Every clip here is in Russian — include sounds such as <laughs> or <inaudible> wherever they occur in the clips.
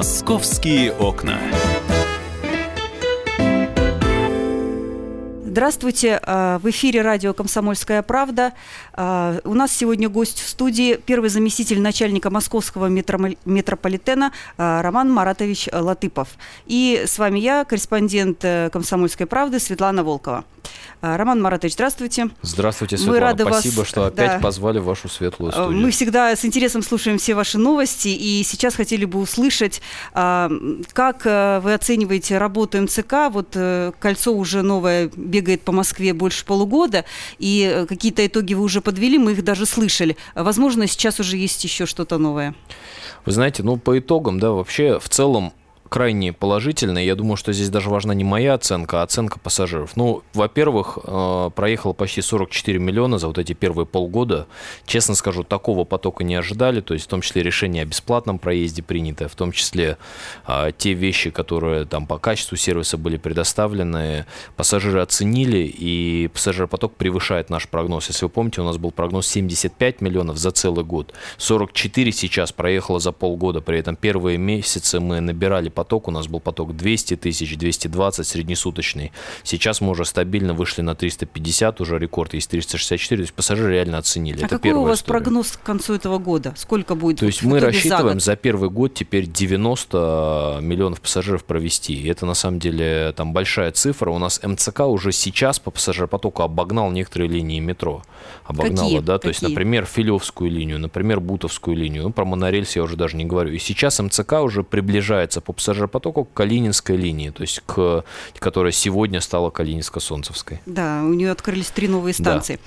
Московские окна. Здравствуйте, а, в эфире радио «Комсомольская правда». А, у нас сегодня гость в студии, первый заместитель начальника московского метрополитена а, Роман Маратович Латыпов. И с вами я, корреспондент э, «Комсомольской правды» Светлана Волкова. Роман Маратович, здравствуйте. Здравствуйте, Светлана. Мы рады Спасибо, вас... что опять да. позвали в вашу светлую студию. Мы всегда с интересом слушаем все ваши новости, и сейчас хотели бы услышать, как э, вы оцениваете работу МЦК. Вот э, кольцо уже новое бегает по Москве больше полугода, и э, какие-то итоги вы уже подвели, мы их даже слышали. Возможно, сейчас уже есть еще что-то новое. Вы знаете, ну по итогам, да, вообще в целом крайне положительная. Я думаю, что здесь даже важна не моя оценка, а оценка пассажиров. Ну, во-первых, э, проехало почти 44 миллиона за вот эти первые полгода. Честно скажу, такого потока не ожидали. То есть в том числе решение о бесплатном проезде принятое, в том числе а, те вещи, которые там по качеству сервиса были предоставлены, пассажиры оценили, и пассажиропоток превышает наш прогноз. Если вы помните, у нас был прогноз 75 миллионов за целый год. 44 сейчас проехало за полгода. При этом первые месяцы мы набирали поток. У нас был поток 200 тысяч, 220 среднесуточный. Сейчас мы уже стабильно вышли на 350, уже рекорд есть 364. То есть пассажиры реально оценили. А Это какой у вас история. прогноз к концу этого года? Сколько будет? То есть мы рассчитываем за, за первый год теперь 90 миллионов пассажиров провести. И это на самом деле там большая цифра. У нас МЦК уже сейчас по пассажиропотоку обогнал некоторые линии метро. Обогнала, Какие? да. Какие? То есть, например, Филевскую линию, например, Бутовскую линию. Ну, про монорельс я уже даже не говорю. И сейчас МЦК уже приближается по пассажиропотоку пассажиропотоку к Калининской линии, то есть к, которая сегодня стала Калининско-Солнцевской. Да, у нее открылись три новые станции.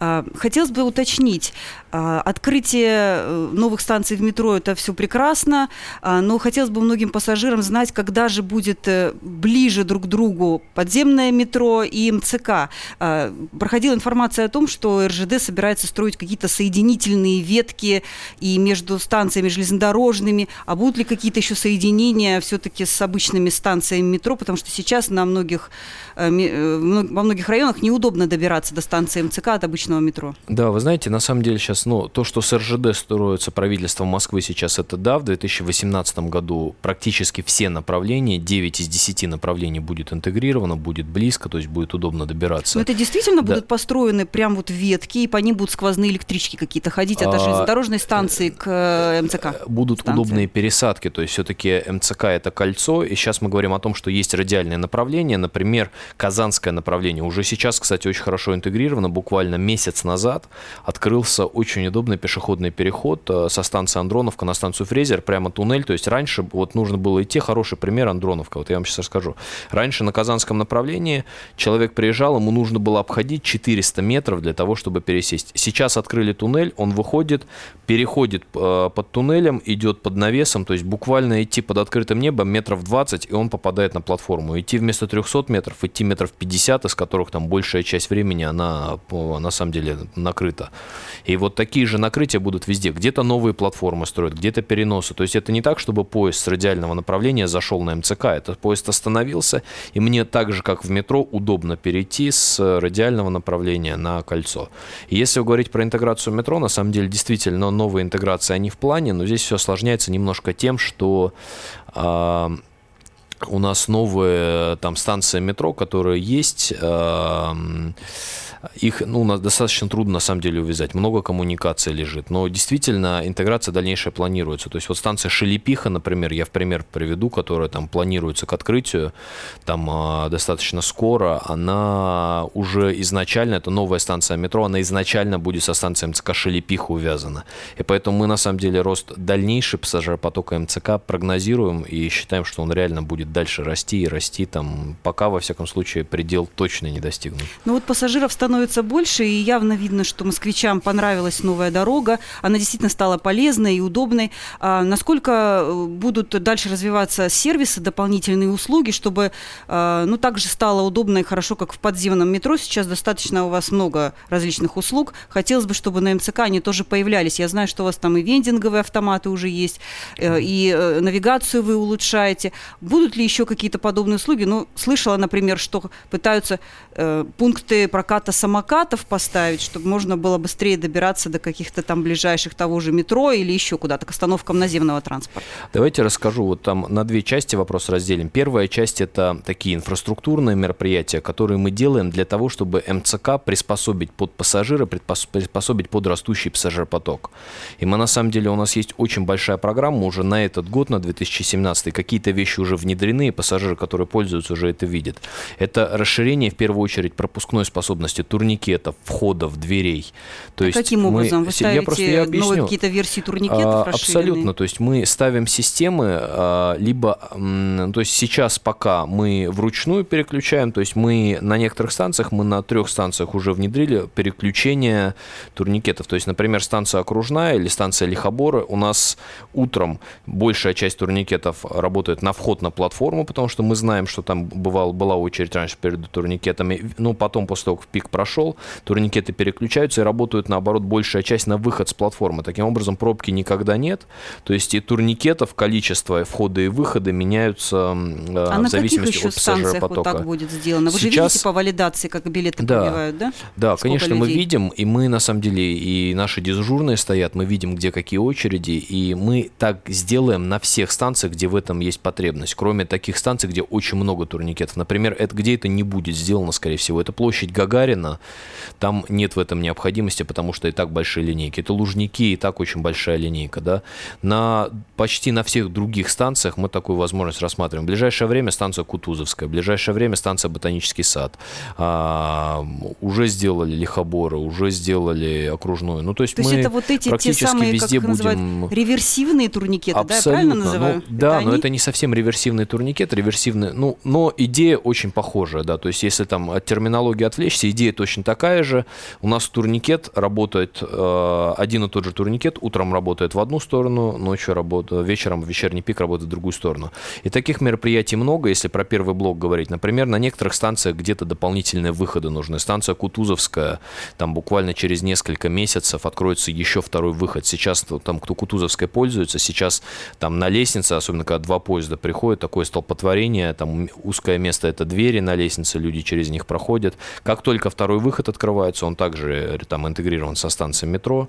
Да. Хотелось бы уточнить, открытие новых станций в метро – это все прекрасно, но хотелось бы многим пассажирам знать, когда же будет ближе друг к другу подземное метро и МЦК. Проходила информация о том, что РЖД собирается строить какие-то соединительные ветки и между станциями железнодорожными, а будут ли какие-то еще соединения все-таки с обычными станциями метро, потому что сейчас на многих, э, во многих районах неудобно добираться до станции МЦК от обычного метро. Да, вы знаете, на самом деле сейчас ну, то, что с РЖД строится правительством Москвы сейчас, это да, в 2018 году практически все направления, 9 из 10 направлений будет интегрировано, будет близко, то есть будет удобно добираться. Но это действительно да. будут построены прям вот ветки, и по ним будут сквозные электрички какие-то ходить от а, железнодорожной станции к э, МЦК? Будут станции. удобные пересадки, то есть все-таки МЦК это кольцо, и сейчас мы говорим о том, что есть радиальное направление, например, Казанское направление. Уже сейчас, кстати, очень хорошо интегрировано, буквально месяц назад открылся очень очень удобный пешеходный переход э, со станции Андроновка на станцию Фрезер, прямо туннель. То есть раньше вот нужно было идти, хороший пример Андроновка, вот я вам сейчас расскажу. Раньше на Казанском направлении человек приезжал, ему нужно было обходить 400 метров для того, чтобы пересесть. Сейчас открыли туннель, он выходит, переходит э, под туннелем, идет под навесом, то есть буквально идти под открытым небом метров 20, и он попадает на платформу. Идти вместо 300 метров, идти метров 50, из которых там большая часть времени, она на самом деле накрыта. И вот такие же накрытия будут везде. Где-то новые платформы строят, где-то переносы. То есть это не так, чтобы поезд с радиального направления зашел на МЦК. Это поезд остановился, и мне так же, как в метро, удобно перейти с радиального направления на кольцо. И если говорить про интеграцию метро, на самом деле действительно новые интеграции, они в плане, но здесь все осложняется немножко тем, что э, у нас новая там станция метро, которая есть. Э, их ну, достаточно трудно на самом деле увязать. Много коммуникации лежит. Но действительно интеграция дальнейшая планируется. То есть вот станция Шелепиха, например, я в пример приведу, которая там планируется к открытию, там э, достаточно скоро, она уже изначально, это новая станция метро, она изначально будет со станцией МЦК Шелепиха увязана. И поэтому мы на самом деле рост дальнейший пассажиропотока МЦК прогнозируем и считаем, что он реально будет дальше расти и расти там, пока, во всяком случае, предел точно не достигнут. Ну вот пассажиров становится больше, и явно видно, что москвичам понравилась новая дорога. Она действительно стала полезной и удобной. А насколько э, будут дальше развиваться сервисы, дополнительные услуги, чтобы а, ну, так же стало удобно и хорошо, как в подземном метро. Сейчас достаточно у вас много различных услуг. Хотелось бы, чтобы на МЦК они тоже появлялись. Я знаю, что у вас там и вендинговые автоматы уже есть, э, и э, навигацию вы улучшаете. Будут ли еще какие-то подобные услуги? Ну, слышала, например, что пытаются э, пункты проката самокатов поставить, чтобы можно было быстрее добираться до каких-то там ближайших того же метро или еще куда-то, к остановкам наземного транспорта. Давайте расскажу. Вот там на две части вопрос разделим. Первая часть – это такие инфраструктурные мероприятия, которые мы делаем для того, чтобы МЦК приспособить под пассажира, приспособить под растущий пассажиропоток. И мы, на самом деле, у нас есть очень большая программа уже на этот год, на 2017. Какие-то вещи уже внедрены, и пассажиры, которые пользуются, уже это видят. Это расширение, в первую очередь, пропускной способности турникетов, входов, дверей. То а есть каким мы, образом? Вы ставите я просто, я объясню. новые какие-то версии турникетов а, Абсолютно. То есть мы ставим системы, а, либо, то есть сейчас пока мы вручную переключаем, то есть мы на некоторых станциях, мы на трех станциях уже внедрили переключение турникетов. То есть, например, станция окружная или станция Лихобора, у нас утром большая часть турникетов работает на вход на платформу, потому что мы знаем, что там бывал, была очередь раньше перед турникетами. Но потом, после того, как пик прошел, турникеты переключаются и работают, наоборот, большая часть на выход с платформы. Таким образом, пробки никогда нет. То есть и турникетов количество входа и выхода меняются э, а в зависимости от пассажиропотока. вот так будет сделано? Вы Сейчас... же видите по валидации, как билеты да, пробивают, да? Да, Сколько конечно, людей? мы видим, и мы, на самом деле, и наши дежурные стоят, мы видим, где какие очереди, и мы так сделаем на всех станциях, где в этом есть потребность, кроме таких станций, где очень много турникетов. Например, это, где это не будет сделано, скорее всего, это площадь Гагарина, там нет в этом необходимости, потому что и так большие линейки. Это Лужники, и так очень большая линейка, да. На, почти на всех других станциях мы такую возможность рассматриваем. В ближайшее время станция Кутузовская, в ближайшее время станция Ботанический сад. А, уже сделали Лихоборы, уже сделали окружную. Ну, то есть, то мы это вот эти те самые, везде как будем... реверсивные турникеты, Абсолютно. да, я правильно называю? Ну, да, это но они? это не совсем реверсивный турникет, реверсивный, ну, но идея очень похожая, да, то есть если там от терминологии отвлечься, идея точно такая же. У нас турникет работает, э, один и тот же турникет, утром работает в одну сторону, ночью работает, вечером вечерний пик работает в другую сторону. И таких мероприятий много, если про первый блок говорить. Например, на некоторых станциях где-то дополнительные выходы нужны. Станция Кутузовская, там буквально через несколько месяцев откроется еще второй выход. Сейчас там, кто Кутузовской пользуется, сейчас там на лестнице, особенно когда два поезда приходят, такое столпотворение, там узкое место это двери на лестнице, люди через них проходят. Как только второй выход открывается, он также там интегрирован со станцией метро,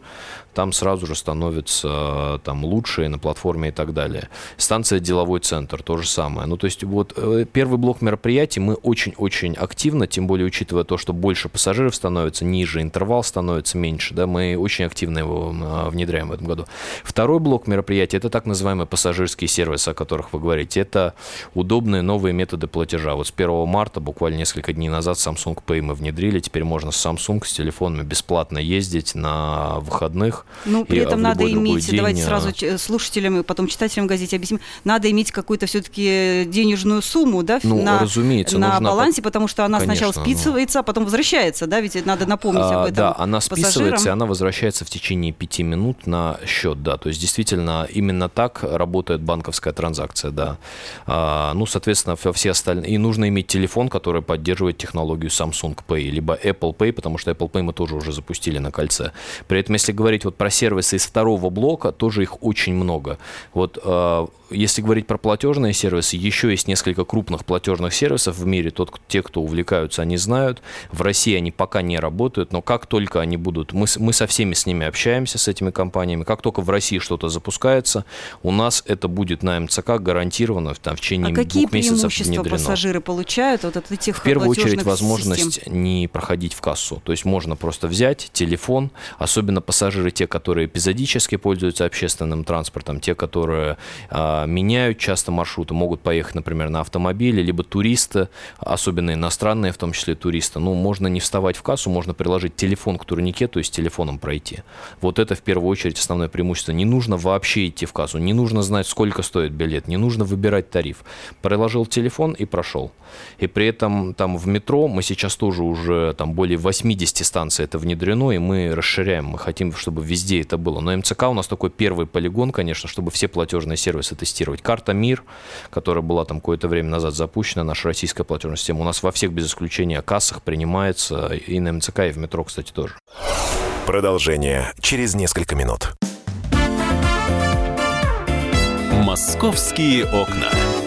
там сразу же становится там лучше на платформе и так далее. Станция деловой центр, то же самое. Ну, то есть вот э, первый блок мероприятий мы очень-очень активно, тем более учитывая то, что больше пассажиров становится, ниже интервал становится меньше, да, мы очень активно его внедряем в этом году. Второй блок мероприятий – это так называемые пассажирские сервисы, о которых вы говорите. Это удобные новые методы платежа. Вот с 1 марта, буквально несколько дней назад, Samsung Pay мы внедрили. Теперь можно с Samsung с телефонами бесплатно ездить на выходных. Ну, при этом надо иметь, день... давайте сразу слушателям и потом читателям газете объясним, надо иметь какую-то все-таки денежную сумму, да, ну, на, разумеется, на балансе, потому что она Конечно, сначала списывается, ну... а потом возвращается, да, ведь надо напомнить а, об этом Да, она списывается, и она возвращается в течение пяти минут на счет, да, то есть действительно именно так работает банковская транзакция, да. А, ну, соответственно, все остальные, и нужно иметь телефон, который поддерживает технологию Samsung Pay, либо Apple Pay, потому что Apple Pay мы тоже уже запустили на кольце. При этом, если говорить вот про сервисы из второго блока, тоже их очень много. Вот а, если говорить про платежные сервисы, еще есть несколько крупных платежных сервисов в мире. Тот, те, кто увлекаются, они знают. В России они пока не работают, но как только они будут, мы, мы со всеми с ними общаемся, с этими компаниями, как только в России что-то запускается, у нас это будет на МЦК гарантированно там, в течение а двух месяцев преимущества пассажиры получают вот от этих В первую очередь возможность систем? не проходить в кассу. То есть можно просто взять телефон, особенно пассажиры, те, которые эпизодически пользуются общественным транспортом, те, которые а, меняют часто маршруты, могут поехать, например, на автомобиле, либо туристы, особенно иностранные, в том числе туристы. Ну, можно не вставать в кассу, можно приложить телефон к турникету и с телефоном пройти. Вот это в первую очередь основное преимущество. Не нужно вообще идти в кассу, не нужно знать, сколько стоит билет, не нужно выбирать тариф. Приложил телефон и прошел. И при этом там в метро мы сейчас тоже уже там более 80 станций это внедрено, и мы расширяем, мы хотим, чтобы везде это было. Но МЦК у нас такой первый полигон, конечно, чтобы все платежные сервисы тестировать. Карта МИР, которая была там какое-то время назад запущена, наша российская платежная система, у нас во всех без исключения кассах принимается, и на МЦК, и в метро, кстати, тоже. Продолжение через несколько минут. «Московские окна».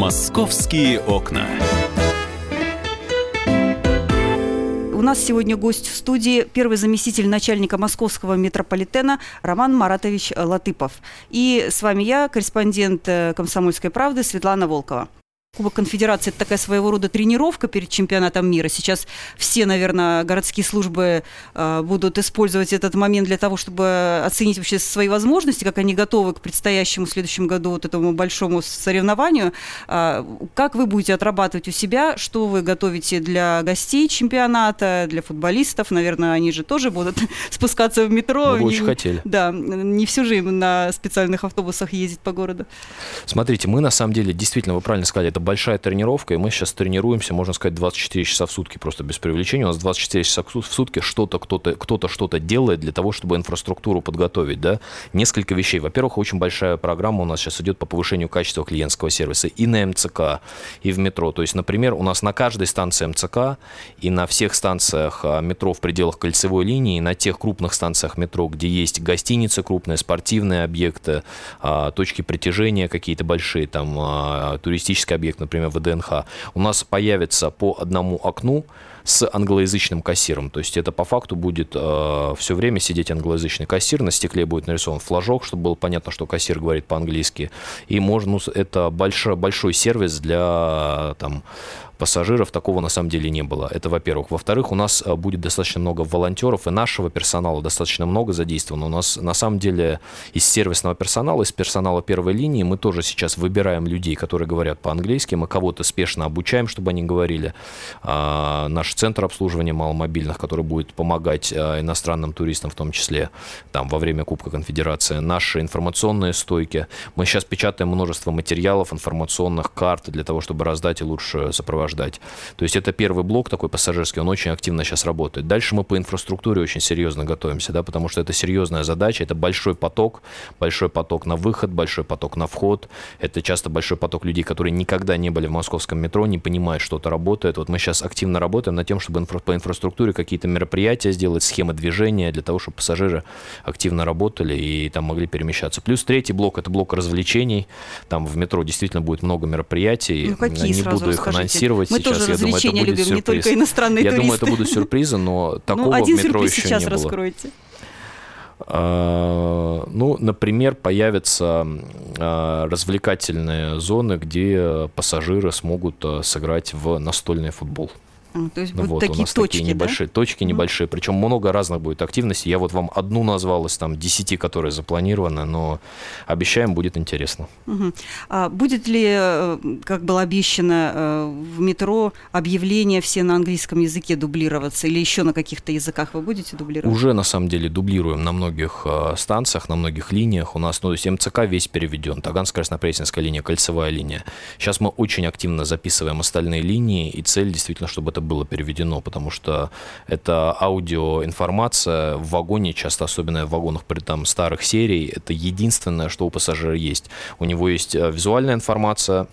«Московские окна». У нас сегодня гость в студии первый заместитель начальника московского метрополитена Роман Маратович Латыпов. И с вами я, корреспондент э, «Комсомольской правды» Светлана Волкова. Кубок конфедерации – это такая своего рода тренировка перед чемпионатом мира. Сейчас все, наверное, городские службы э, будут использовать этот момент для того, чтобы оценить вообще свои возможности, как они готовы к предстоящему в следующем году вот этому большому соревнованию. Э, как вы будете отрабатывать у себя, что вы готовите для гостей чемпионата, для футболистов? Наверное, они же тоже будут <laughs> спускаться в метро. Мы бы очень хотели. Да, не всю жизнь на специальных автобусах ездить по городу. Смотрите, мы на самом деле, действительно, вы правильно сказали, это это большая тренировка, и мы сейчас тренируемся, можно сказать, 24 часа в сутки, просто без привлечения. У нас 24 часа в сутки что-то кто-то кто-то что-то делает для того, чтобы инфраструктуру подготовить, да. Несколько вещей. Во-первых, очень большая программа у нас сейчас идет по повышению качества клиентского сервиса и на МЦК, и в метро. То есть, например, у нас на каждой станции МЦК и на всех станциях а, метро в пределах кольцевой линии, и на тех крупных станциях метро, где есть гостиницы крупные, спортивные объекты, а, точки притяжения какие-то большие, там а, туристические объекты, объект, например, ВДНХ, у нас появится по одному окну с англоязычным кассиром. То есть это по факту будет э, все время сидеть англоязычный кассир, на стекле будет нарисован флажок, чтобы было понятно, что кассир говорит по-английски. И можно, ну, это большой, большой сервис для там, пассажиров такого на самом деле не было. Это во-первых. Во-вторых, у нас э, будет достаточно много волонтеров, и нашего персонала достаточно много задействовано. У нас на самом деле из сервисного персонала, из персонала первой линии мы тоже сейчас выбираем людей, которые говорят по-английски. Мы кого-то спешно обучаем, чтобы они говорили. А, наш центр обслуживания маломобильных, который будет помогать а, иностранным туристам в том числе там во время Кубка Конфедерации. Наши информационные стойки. Мы сейчас печатаем множество материалов, информационных карт для того, чтобы раздать и лучше сопровождать сопровождать. То есть это первый блок такой пассажирский, он очень активно сейчас работает. Дальше мы по инфраструктуре очень серьезно готовимся, да, потому что это серьезная задача, это большой поток, большой поток на выход, большой поток на вход. Это часто большой поток людей, которые никогда не были в московском метро, не понимают, что это работает. Вот мы сейчас активно работаем над тем, чтобы инфра- по инфраструктуре какие-то мероприятия сделать, схемы движения для того, чтобы пассажиры активно работали и там могли перемещаться. Плюс третий блок – это блок развлечений. Там в метро действительно будет много мероприятий. Ну, какие, не буду их анонсировать мы сейчас. тоже я думаю, это будет любим, сюрприз. не только иностранные Я туристы. думаю, это будут сюрпризы, но <laughs> такого ну, один в метро еще сейчас не было. раскройте. А, Ну, например, появятся а, развлекательные зоны, где пассажиры смогут а, сыграть в настольный футбол. То есть Ну будут вот, такие у нас точки, такие да? небольшие точки, небольшие, причем много разных будет активностей. Я вот вам одну назвал из там 10, которые запланированы, но обещаем, будет интересно. Мгм. А будет ли, э, как было обещано, э, в метро объявления все на английском языке дублироваться или еще на каких-то языках вы будете дублировать? Уже на самом деле дублируем на многих э, станциях, на многих линиях. У нас, ну, то есть МЦК весь переведен, Таганская Краснопресненская линия, Кольцевая линия. Сейчас мы очень активно записываем остальные линии, и цель действительно, чтобы это было переведено, потому что это аудиоинформация в вагоне, часто особенно в вагонах при там старых серий, это единственное, что у пассажира есть. У него есть э, визуальная информация,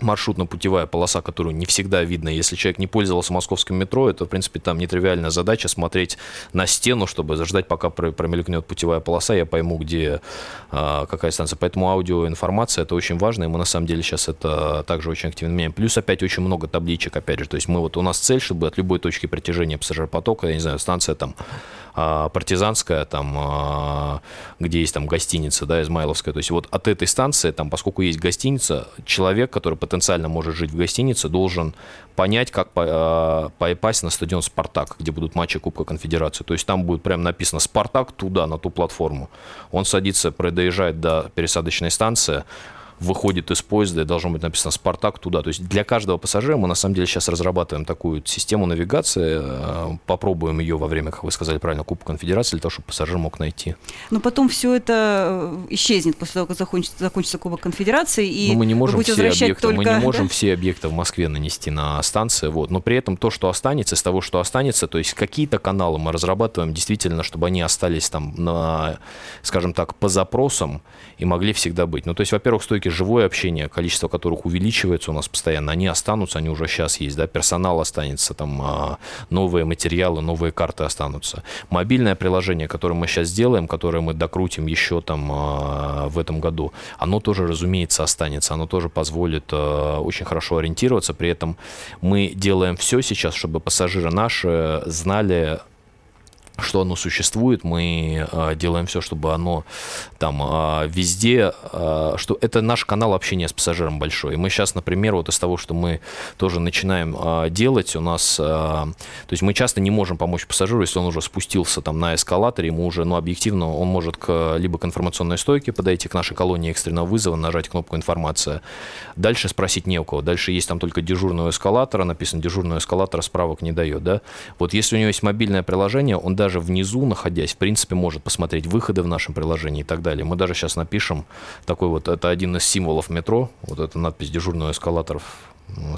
маршрутно-путевая полоса, которую не всегда видно. Если человек не пользовался московским метро, это, в принципе, там нетривиальная задача смотреть на стену, чтобы заждать, пока про- промелькнет путевая полоса, я пойму, где а, какая станция. Поэтому аудиоинформация это очень важно, и мы на самом деле сейчас это также очень активно меняем. Плюс опять очень много табличек, опять же. То есть мы вот у нас цель, чтобы от любой точки притяжения пассажиропотока, я не знаю, станция там партизанская, там, а, где есть там гостиница, да, Измайловская. То есть вот от этой станции, там, поскольку есть гостиница, человек, который потенциально может жить в гостинице, должен понять, как а, попасть на стадион «Спартак», где будут матчи Кубка Конфедерации. То есть там будет прям написано «Спартак» туда, на ту платформу. Он садится, доезжает до пересадочной станции, выходит из поезда, и должно быть написано «Спартак» туда. То есть для каждого пассажира мы на самом деле сейчас разрабатываем такую систему навигации, э, попробуем ее во время, как вы сказали правильно, Кубка Конфедерации, для того, чтобы пассажир мог найти. Но потом все это э, исчезнет после того, как закончится, закончится Кубок Конфедерации, и Но мы не можем все объекты, только... мы не можем да? все объекты в Москве нанести на станции, вот. но при этом то, что останется, из того, что останется, то есть какие-то каналы мы разрабатываем действительно, чтобы они остались там, на, скажем так, по запросам и могли всегда быть. Ну, то есть, во-первых, стойки живое общение, количество которых увеличивается у нас постоянно, они останутся, они уже сейчас есть, да, персонал останется, там а, новые материалы, новые карты останутся. Мобильное приложение, которое мы сейчас сделаем, которое мы докрутим еще там а, в этом году, оно тоже, разумеется, останется, оно тоже позволит а, очень хорошо ориентироваться, при этом мы делаем все сейчас, чтобы пассажиры наши знали что оно существует, мы э, делаем все, чтобы оно там э, везде, э, что это наш канал общения с пассажиром большой. И мы сейчас, например, вот из того, что мы тоже начинаем э, делать, у нас, э, то есть мы часто не можем помочь пассажиру, если он уже спустился там на эскалаторе, ему уже, ну, объективно, он может к, либо к информационной стойке подойти, к нашей колонии экстренного вызова, нажать кнопку «Информация». Дальше спросить не у кого. Дальше есть там только дежурного эскалатора, написано «Дежурного эскалатора справок не дает», да. Вот если у него есть мобильное приложение, он даже внизу, находясь, в принципе, может посмотреть выходы в нашем приложении и так далее. Мы даже сейчас напишем такой вот, это один из символов метро, вот эта надпись дежурного эскалаторов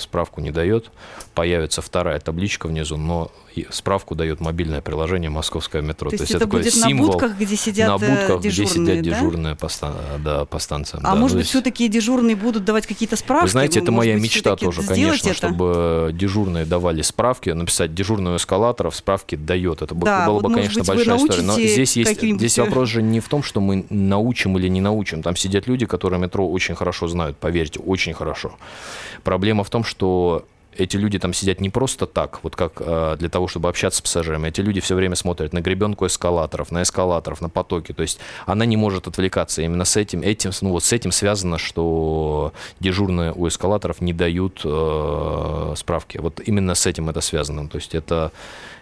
справку не дает. Появится вторая табличка внизу, но справку дает мобильное приложение «Московское метро». То, То есть это, будет символ на будках, где сидят На будках, дежурные, где сидят да? дежурные по, да, по станциям. А да. может быть, все-таки дежурные будут давать какие-то справки? Вы знаете, это может моя быть, мечта тоже, конечно, это? чтобы дежурные давали справки, написать дежурную эскалаторов, справки дает. Это да, было вот, бы, конечно, быть, большая история. Но здесь, есть, здесь вопрос же не в том, что мы научим или не научим. Там сидят люди, которые метро очень хорошо знают, поверьте, очень хорошо. Проблема в том, что эти люди там сидят не просто так, вот как э, для того, чтобы общаться с пассажирами. Эти люди все время смотрят на гребенку эскалаторов, на эскалаторов, на потоки. То есть она не может отвлекаться. Именно с этим, этим, ну, вот с этим связано, что дежурные у эскалаторов не дают э, справки. Вот именно с этим это связано. То есть это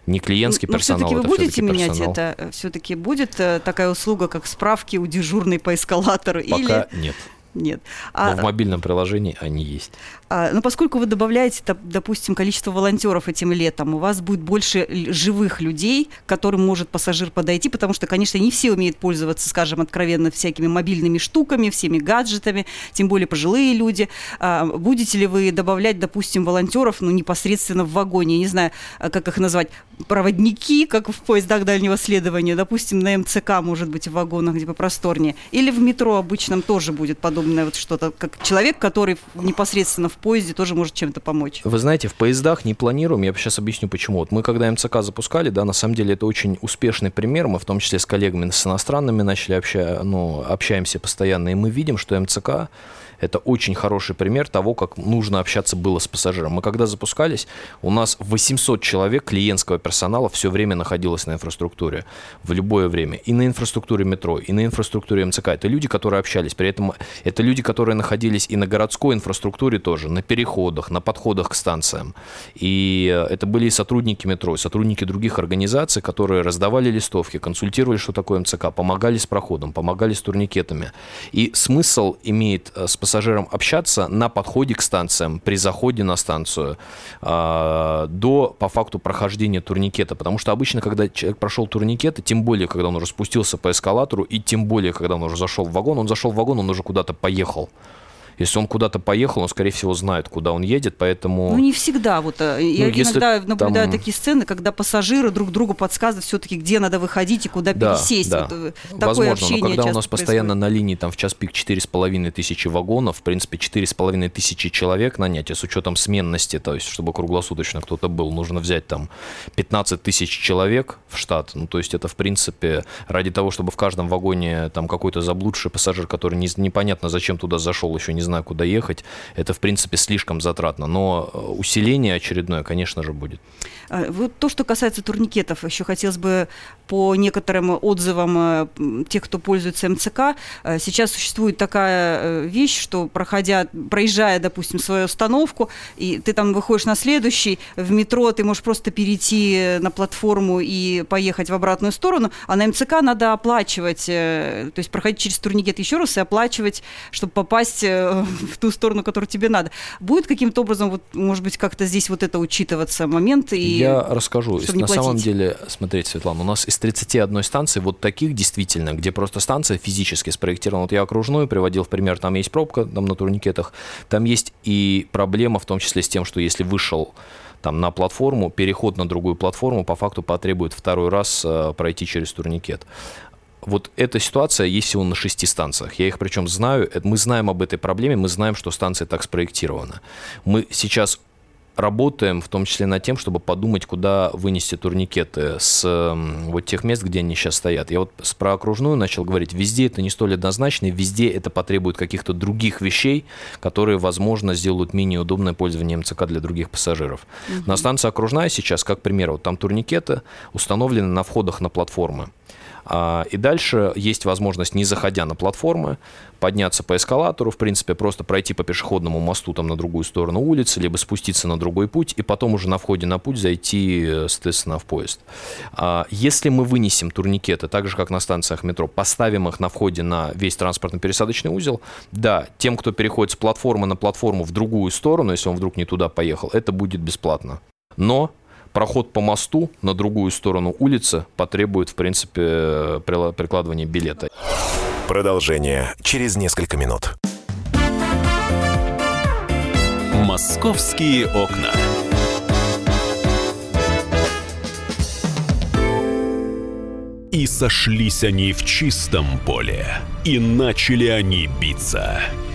не клиентский Но персонал. все-таки вы будете все менять персонал. это? Все-таки будет э, такая услуга, как справки у дежурной по эскалатору? Пока или... нет. Нет. А, Но в мобильном приложении они есть. А, но поскольку вы добавляете, допустим, количество волонтеров этим летом, у вас будет больше живых людей, к которым может пассажир подойти, потому что, конечно, не все умеют пользоваться, скажем, откровенно всякими мобильными штуками, всеми гаджетами, тем более пожилые люди. А, будете ли вы добавлять, допустим, волонтеров, ну, непосредственно в вагоне, я не знаю, а, как их назвать, проводники, как в поездах дальнего следования, допустим, на МЦК, может быть, в вагонах, где попросторнее, или в метро обычном тоже будет подобное вот что-то, как человек, который непосредственно в поезде тоже может чем-то помочь. Вы знаете, в поездах не планируем, я сейчас объясню почему. Вот мы когда МЦК запускали, да, на самом деле это очень успешный пример, мы в том числе с коллегами с иностранными начали общаться, ну, общаемся постоянно, и мы видим, что МЦК это очень хороший пример того, как нужно общаться было с пассажиром. Мы когда запускались, у нас 800 человек клиентского персонала все время находилось на инфраструктуре, в любое время. И на инфраструктуре метро, и на инфраструктуре МЦК. Это люди, которые общались. При этом это люди, которые находились и на городской инфраструктуре тоже, на переходах, на подходах к станциям. И э, это были и сотрудники метро, и сотрудники других организаций, которые раздавали листовки, консультировали, что такое МЦК, помогали с проходом, помогали с турникетами. И смысл имеет э, с пассажирам общаться на подходе к станциям, при заходе на станцию, э, до, по факту, прохождения турникета. Потому что обычно, когда человек прошел турникет, и тем более, когда он уже спустился по эскалатору, и тем более, когда он уже зашел в вагон, он зашел в вагон, он уже куда-то поехал. Если он куда-то поехал, он, скорее всего, знает, куда он едет, поэтому... Ну, не всегда. Вот, э, я ну, иногда наблюдаю там... такие сцены, когда пассажиры друг другу подсказывают все-таки, где надо выходить и куда да, пересесть. Да. Вот, э, такое Возможно, но когда у нас постоянно на линии там в час пик 4,5 тысячи вагонов, в принципе, 4,5 тысячи человек нанять, и с учетом сменности, то есть, чтобы круглосуточно кто-то был, нужно взять там 15 тысяч человек в штат. Ну, то есть, это, в принципе, ради того, чтобы в каждом вагоне там какой-то заблудший пассажир, который не, непонятно зачем туда зашел, еще не знаю, куда ехать, это, в принципе, слишком затратно. Но э, усиление очередное, конечно же, будет. А, вот то, что касается турникетов, еще хотелось бы по некоторым отзывам э, тех, кто пользуется МЦК, э, сейчас существует такая вещь, что проходя, проезжая, допустим, свою остановку, и ты там выходишь на следующий, в метро ты можешь просто перейти на платформу и поехать в обратную сторону, а на МЦК надо оплачивать, то есть проходить через турникет еще раз и оплачивать, чтобы попасть в ту сторону, которую тебе надо. Будет каким-то образом, вот, может быть, как-то здесь вот это учитываться момент? И Я расскажу. На самом деле, смотрите, Светлана, у нас из 31 станции вот таких действительно, где просто станция физически спроектирована. Вот я окружную приводил в пример, там есть пробка там на турникетах, там есть и проблема в том числе с тем, что если вышел там на платформу, переход на другую платформу по факту потребует второй раз э, пройти через турникет вот эта ситуация есть всего на шести станциях. Я их причем знаю, мы знаем об этой проблеме, мы знаем, что станция так спроектирована. Мы сейчас работаем в том числе над тем, чтобы подумать, куда вынести турникеты с вот тех мест, где они сейчас стоят. Я вот про окружную начал говорить. Везде это не столь однозначно, и везде это потребует каких-то других вещей, которые, возможно, сделают менее удобное пользование МЦК для других пассажиров. Угу. На станции окружная сейчас, как пример, вот там турникеты установлены на входах на платформы. А, и дальше есть возможность, не заходя на платформы, подняться по эскалатору, в принципе, просто пройти по пешеходному мосту там на другую сторону улицы, либо спуститься на другой путь, и потом уже на входе на путь зайти, э, соответственно, в поезд. А, если мы вынесем турникеты, так же, как на станциях метро, поставим их на входе на весь транспортно-пересадочный узел, да, тем, кто переходит с платформы на платформу в другую сторону, если он вдруг не туда поехал, это будет бесплатно. Но проход по мосту на другую сторону улицы потребует, в принципе, прикладывания билета. Продолжение через несколько минут. «Московские окна». И сошлись они в чистом поле, и начали они биться –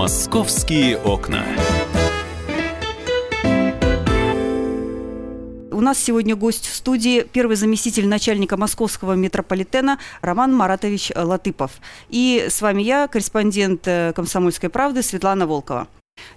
«Московские окна». У нас сегодня гость в студии первый заместитель начальника московского метрополитена Роман Маратович Латыпов. И с вами я, корреспондент э, «Комсомольской правды» Светлана Волкова.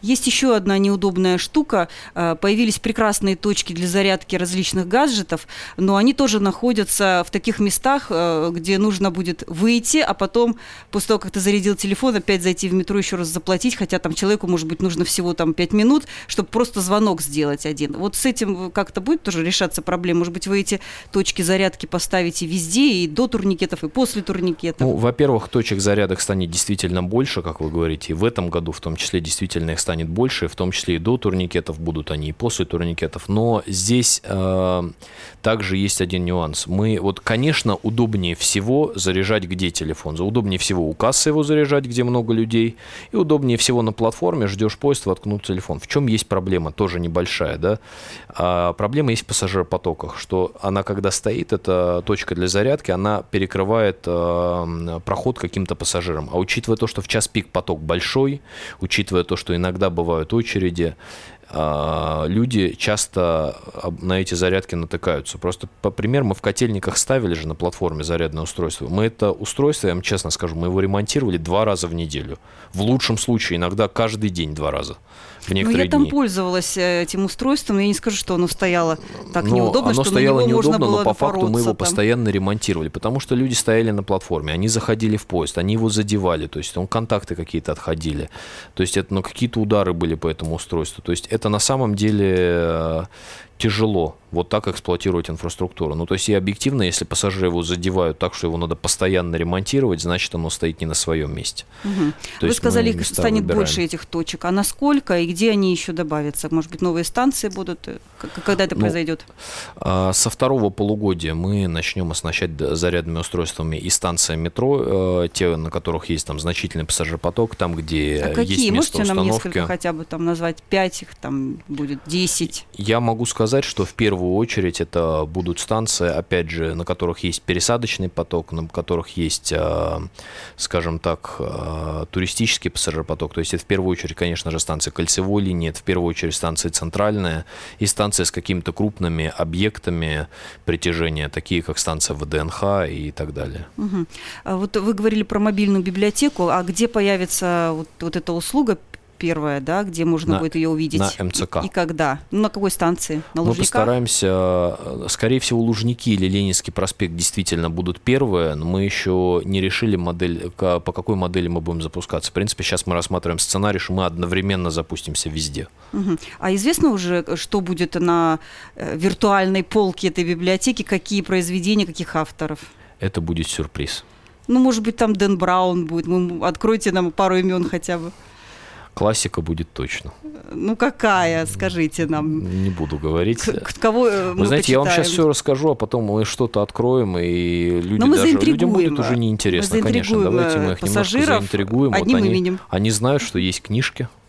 Есть еще одна неудобная штука. Э, появились прекрасные точки для зарядки различных гаджетов, но они тоже находятся в таких местах, э, где нужно будет выйти, а потом, после того, как ты зарядил телефон, опять зайти в метро, еще раз заплатить, хотя там человеку, может быть, нужно всего там 5 минут, чтобы просто звонок сделать один. Вот с этим как-то будет тоже решаться проблема? Может быть, вы эти точки зарядки поставите везде, и до турникетов, и после турникетов? Ну, во-первых, точек зарядок станет действительно больше, как вы говорите, и в этом году в том числе действительно их станет больше, в том числе и до турникетов, будут они и после турникетов. Но здесь э, также есть один нюанс. Мы, вот, конечно, удобнее всего заряжать где телефон? Удобнее всего у кассы его заряжать, где много людей, и удобнее всего на платформе, ждешь поезд, воткнуть телефон. В чем есть проблема? Тоже небольшая, да? А, проблема есть в пассажиропотоках, что она, когда стоит, эта точка для зарядки, она перекрывает э, проход каким-то пассажирам. А учитывая то, что в час пик поток большой, учитывая то, что иногда бывают очереди, а, люди часто на эти зарядки натыкаются. Просто, по примеру, мы в котельниках ставили же на платформе зарядное устройство. Мы это устройство, я вам честно скажу, мы его ремонтировали два раза в неделю. В лучшем случае, иногда каждый день два раза в ну, некоторые Ну, я там дни. пользовалась э, этим устройством, я не скажу, что оно стояло так но неудобно, оно что стояло на него неудобно, можно было но по факту мы его там. постоянно ремонтировали, потому что люди стояли на платформе, они заходили в поезд, они его задевали, то есть он контакты какие-то отходили, то есть это ну, какие-то удары были по этому устройству, то есть это на самом деле э, тяжело вот так эксплуатировать инфраструктуру. Ну, то есть и объективно, если пассажиры его задевают так, что его надо постоянно ремонтировать, значит, оно стоит не на своем месте. Угу. Вы сказали, их станет выбираем. больше этих точек. А насколько и где они еще добавятся? Может быть, новые станции будут? Когда это ну, произойдет? А, со второго полугодия мы начнем оснащать зарядными устройствами и станции метро, э, те, на которых есть там значительный пассажиропоток, там, где а какие? есть место Можете установки. нам несколько хотя бы там назвать? Пять их там будет, десять? Я могу сказать, что в первую очередь это будут станции, опять же, на которых есть пересадочный поток, на которых есть, э, скажем так, э, туристический пассажиропоток. То есть это в первую очередь, конечно же, станции кольцевой линии, это в первую очередь станции центральная и станции с какими-то крупными объектами притяжения, такие как станция ВДНХ и так далее. Угу. вот вы говорили про мобильную библиотеку, а где появится вот, вот эта услуга первая, да, где можно на, будет ее увидеть? На МЦК. И когда? Ну, на какой станции? На Мы постараемся, э, скорее всего, Лужники или Ленинский проспект действительно будут первые, но мы еще не решили модель, по какой модели мы будем запускаться. В принципе, сейчас мы рассматриваем сценарий, что мы одновременно запустимся везде. Угу. А известно уже, что будет на э, виртуальной полке этой библиотеки, какие произведения, каких авторов? Это будет сюрприз. Ну, может быть, там Дэн Браун будет. Вы откройте нам пару имен хотя бы. Классика будет точно. Ну какая, скажите нам. Не буду говорить. К- кого э, Вы знаете, почитаем? я вам сейчас все расскажу, а потом мы что-то откроем, и люди мы даже, людям будет уже неинтересно, конечно. Давайте мы их немножко заинтригуем. Одним вот они, именем. они знают, что есть книжки, Э,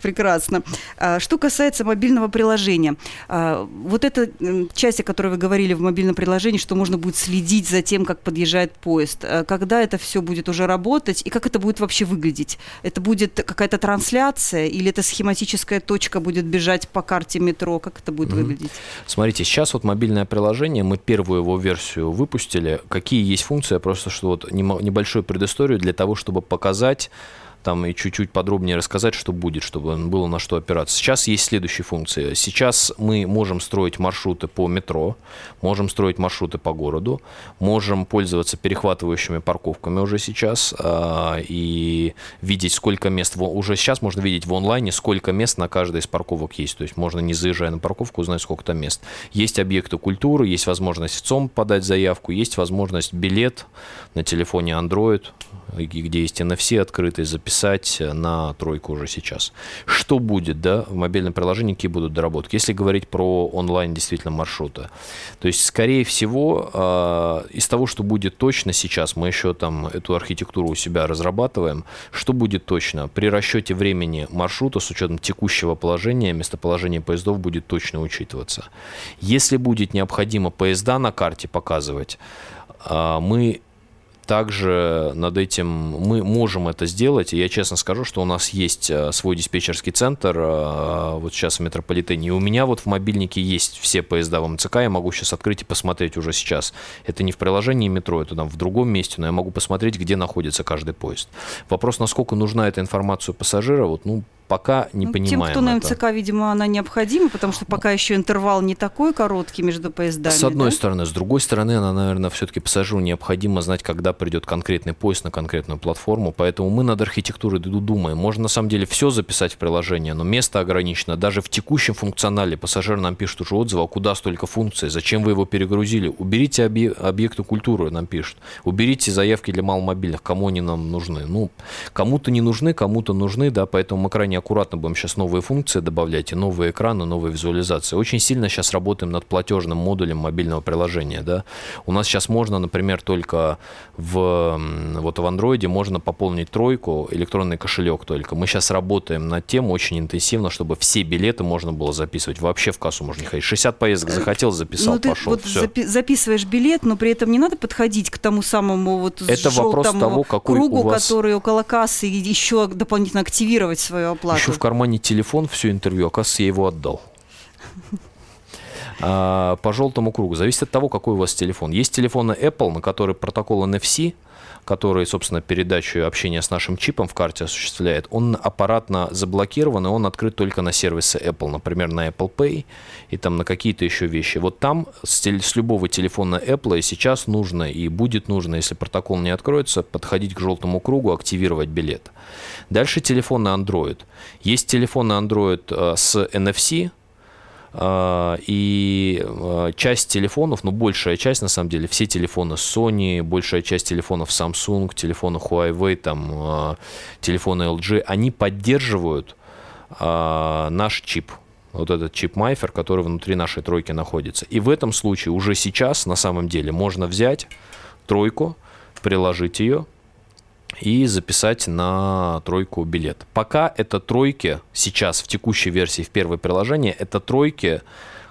прекрасно. А, что касается мобильного приложения, а, вот эта часть, о которой вы говорили в мобильном приложении, что можно будет следить за тем, как подъезжает поезд, э, когда это все будет уже работать и как это будет вообще выглядеть? Это будет какая-то трансляция или это схематическая точка будет бежать по карте метро? Как это будет mm-hmm. выглядеть? Смотрите, сейчас вот мобильное приложение, мы первую его версию выпустили. Какие есть функции? Просто что вот небольшую предысторию для того, чтобы показать там и чуть-чуть подробнее рассказать, что будет, чтобы было на что опираться. Сейчас есть следующие функции. Сейчас мы можем строить маршруты по метро, можем строить маршруты по городу, можем пользоваться перехватывающими парковками уже сейчас э, и видеть, сколько мест. Уже сейчас можно видеть в онлайне, сколько мест на каждой из парковок есть. То есть можно, не заезжая на парковку, узнать, сколько там мест. Есть объекты культуры, есть возможность в ЦОМ подать заявку, есть возможность билет на телефоне Android, где есть NFC открытый, записать писать на тройку уже сейчас. Что будет, да, в мобильном приложении, какие будут доработки? Если говорить про онлайн действительно маршруты. То есть, скорее всего, э, из того, что будет точно сейчас, мы еще там эту архитектуру у себя разрабатываем, что будет точно? При расчете времени маршрута с учетом текущего положения, местоположение поездов будет точно учитываться. Если будет необходимо поезда на карте показывать, э, мы также над этим мы можем это сделать. И я честно скажу, что у нас есть э, свой диспетчерский центр э, вот сейчас в метрополитене. И у меня вот в мобильнике есть все поезда в МЦК. Я могу сейчас открыть и посмотреть уже сейчас. Это не в приложении метро, это там в другом месте, но я могу посмотреть, где находится каждый поезд. Вопрос, насколько нужна эта информация пассажира, вот, ну, пока не ну, понимаем. Тем, кто на МЦК, видимо, она необходима, потому что пока еще интервал не такой короткий между поездами. С одной да? стороны. С другой стороны, она, наверное, все-таки пассажиру необходимо знать, когда придет конкретный поезд на конкретную платформу. Поэтому мы над архитектурой думаем. Можно, на самом деле, все записать в приложение, но место ограничено. Даже в текущем функционале пассажир нам пишет уже отзывы, а куда столько функций, зачем вы его перегрузили. Уберите объекты культуры, нам пишут. Уберите заявки для маломобильных, кому они нам нужны. Ну, кому-то не нужны, кому-то нужны, да, поэтому мы крайне аккуратно будем сейчас новые функции добавлять, и новые экраны, новые визуализации. Очень сильно сейчас работаем над платежным модулем мобильного приложения. Да? У нас сейчас можно, например, только в, вот в андроиде можно пополнить тройку, электронный кошелек только. Мы сейчас работаем над тем очень интенсивно, чтобы все билеты можно было записывать. Вообще в кассу можно не ходить. 60 поездок э, захотел, записал, ну, ты пошел. Вот все. Запи- записываешь билет, но при этом не надо подходить к тому самому вот Это вопрос того, какой кругу, у вас... который около кассы, и еще дополнительно активировать свою оплату оплату. Еще в кармане телефон, все интервью, оказывается, я его отдал. А, по желтому кругу. Зависит от того, какой у вас телефон. Есть телефоны Apple, на который протокол NFC – который, собственно, передачу общения с нашим чипом в карте осуществляет, он аппаратно заблокирован, и он открыт только на сервисы Apple, например, на Apple Pay и там на какие-то еще вещи. Вот там с, с любого телефона Apple и сейчас нужно, и будет нужно, если протокол не откроется, подходить к желтому кругу, активировать билет. Дальше телефон на Android. Есть телефон на Android э, с NFC, и а, часть телефонов, ну, большая часть, на самом деле, все телефоны Sony, большая часть телефонов Samsung, телефоны Huawei, там, а, телефоны LG, они поддерживают наш чип, вот этот чип Майфер, который внутри нашей тройки находится. И в этом случае уже сейчас, на самом деле, можно взять тройку, приложить ее, и записать на тройку билет. Пока это тройки, сейчас в текущей версии, в первое приложение, это тройки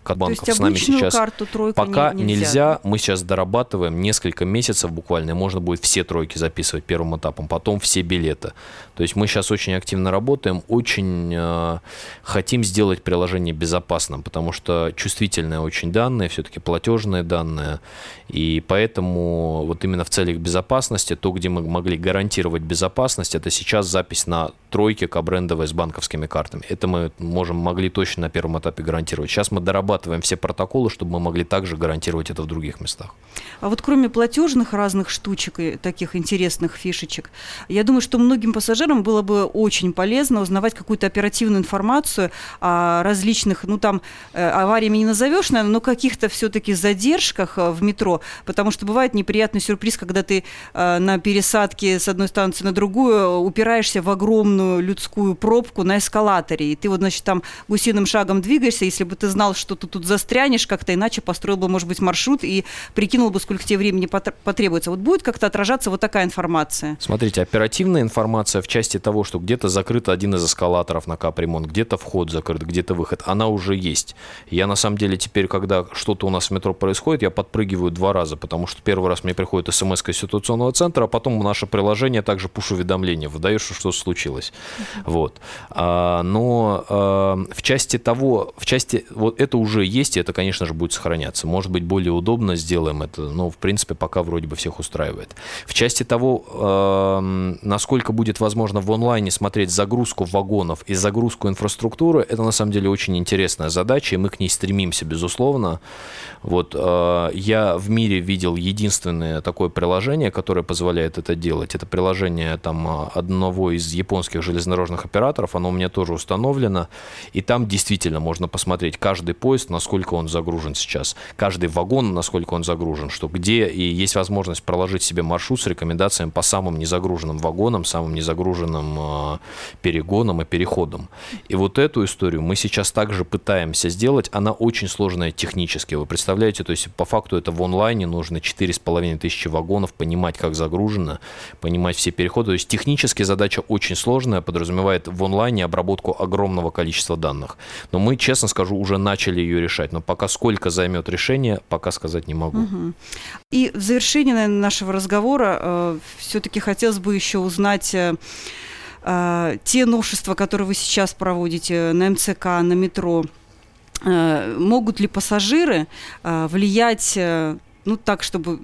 Кадбанков с нами сейчас. Карту, Пока не, нельзя. нельзя, мы сейчас дорабатываем несколько месяцев буквально, можно будет все тройки записывать первым этапом, потом все билеты. То есть мы сейчас очень активно работаем, очень э, хотим сделать приложение безопасным, потому что чувствительные очень данные, все-таки платежные данные, и поэтому вот именно в целях безопасности, то, где мы могли гарантировать безопасность, это сейчас запись на тройке кабрендовой с банковскими картами. Это мы можем, могли точно на первом этапе гарантировать. Сейчас мы дорабатываем все протоколы, чтобы мы могли также гарантировать это в других местах. А вот кроме платежных разных штучек и таких интересных фишечек, я думаю, что многим пассажирам было бы очень полезно узнавать какую-то оперативную информацию о различных, ну там э, авариями не назовешь, наверное, но каких-то все-таки задержках э, в метро, потому что бывает неприятный сюрприз, когда ты э, на пересадке с одной станции на другую упираешься в огромную людскую пробку на эскалаторе, и ты вот, значит, там гусиным шагом двигаешься, если бы ты знал, что ты тут застрянешь как-то, иначе построил бы, может быть, маршрут и прикинул бы, сколько тебе времени потребуется. Вот будет как-то отражаться вот такая информация? Смотрите, оперативная информация в части того, что где-то закрыт один из эскалаторов на капремонт, где-то вход закрыт, где-то выход, она уже есть. Я на самом деле теперь, когда что-то у нас в метро происходит, я подпрыгиваю два раза, потому что первый раз мне приходит смс из ситуационного центра, а потом наше приложение также пуш-уведомление выдает, что что случилось. Вот. А, но а, в части того, в части, вот это уже есть, и это, конечно же, будет сохраняться. Может быть, более удобно сделаем это, но, в принципе, пока вроде бы всех устраивает. В части того, а, насколько будет возможно в онлайне смотреть загрузку вагонов и загрузку инфраструктуры, это, на самом деле, очень интересная задача, и мы к ней стремимся, безусловно. Вот э, я в мире видел единственное такое приложение, которое позволяет это делать. Это приложение там одного из японских железнодорожных операторов, оно у меня тоже установлено, и там действительно можно посмотреть каждый поезд, насколько он загружен сейчас, каждый вагон, насколько он загружен, что где, и есть возможность проложить себе маршрут с рекомендациями по самым незагруженным вагонам, самым незагруженным э, перегонам и переходам. И вот эту историю мы сейчас также пытаемся сделать, она очень сложная технически, вы представляете, то есть по факту это в онлайне нужно 4,5 тысячи вагонов, понимать, как загружено, понимать все переходы. То есть технически задача очень сложная, подразумевает в онлайне обработку огромного количества данных. Но мы, честно скажу, уже начали ее решать. Но пока сколько займет решение, пока сказать не могу. Угу. И в завершении наверное, нашего разговора э, все-таки хотелось бы еще узнать... Э, э, те новшества, которые вы сейчас проводите на МЦК, на метро, Э, могут ли пассажиры э, влиять, ну так, чтобы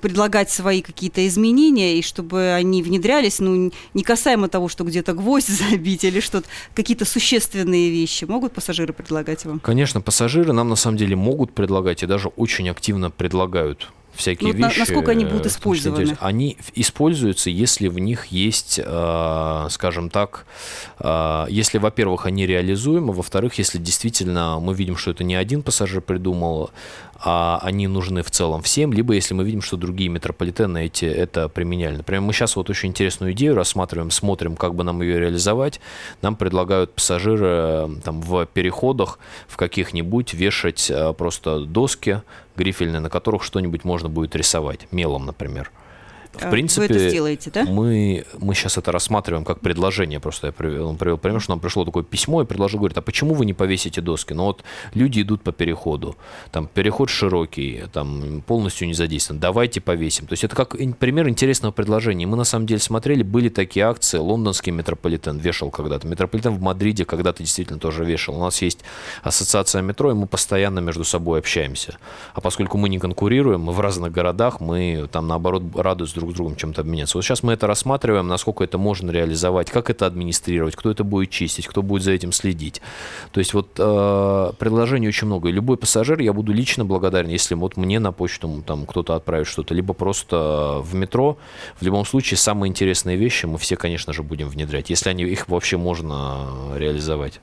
предлагать свои какие-то изменения, и чтобы они внедрялись, ну, не касаемо того, что где-то гвоздь <laughs> забить или что-то, какие-то существенные вещи могут пассажиры предлагать вам? Конечно, пассажиры нам на самом деле могут предлагать и даже очень активно предлагают всякие ну, вещи. насколько они будут использованы? Они используются, если в них есть, э, скажем так, э, если, во-первых, они реализуемы, во-вторых, если действительно мы видим, что это не один пассажир придумал, а они нужны в целом всем, либо если мы видим, что другие метрополитены эти это применяли. Например, мы сейчас вот очень интересную идею рассматриваем, смотрим, как бы нам ее реализовать. Нам предлагают пассажиры э, там, в переходах в каких-нибудь вешать просто доски грифельные, на которых что-нибудь можно будет рисовать, мелом, например. В принципе, Вы это сделаете, да? Мы, мы сейчас это рассматриваем как предложение. Просто я привел, он привел пример, что нам пришло такое письмо и предложил, говорит, а почему вы не повесите доски? Ну вот люди идут по переходу, там переход широкий, там полностью не задействован, давайте повесим. То есть это как пример интересного предложения. Мы на самом деле смотрели, были такие акции, лондонский метрополитен вешал когда-то, метрополитен в Мадриде когда-то действительно тоже вешал. У нас есть ассоциация метро, и мы постоянно между собой общаемся. А поскольку мы не конкурируем, мы в разных городах, мы там наоборот радуются друг с другом чем-то обменяться. Вот сейчас мы это рассматриваем, насколько это можно реализовать, как это администрировать, кто это будет чистить, кто будет за этим следить. То есть вот э, предложений очень много. И любой пассажир, я буду лично благодарен, если вот мне на почту там кто-то отправит что-то, либо просто в метро. В любом случае, самые интересные вещи мы все, конечно же, будем внедрять, если они, их вообще можно реализовать.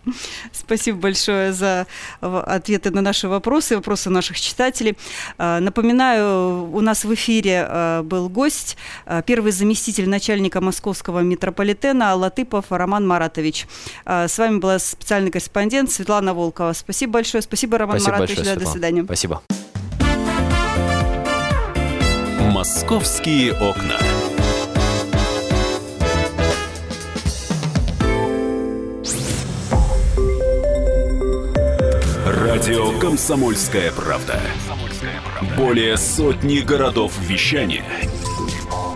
Спасибо большое за ответы на наши вопросы, вопросы наших читателей. Напоминаю, у нас в эфире был гость, а, первый заместитель начальника московского метрополитена Латыпов Роман Маратович. С вами была специальный корреспондент Светлана Волкова. Спасибо большое. Спасибо, Роман Спасибо Маратович. Большое, да, до свидания. Спасибо. Московские окна. Радио «Комсомольская правда». Более сотни городов вещания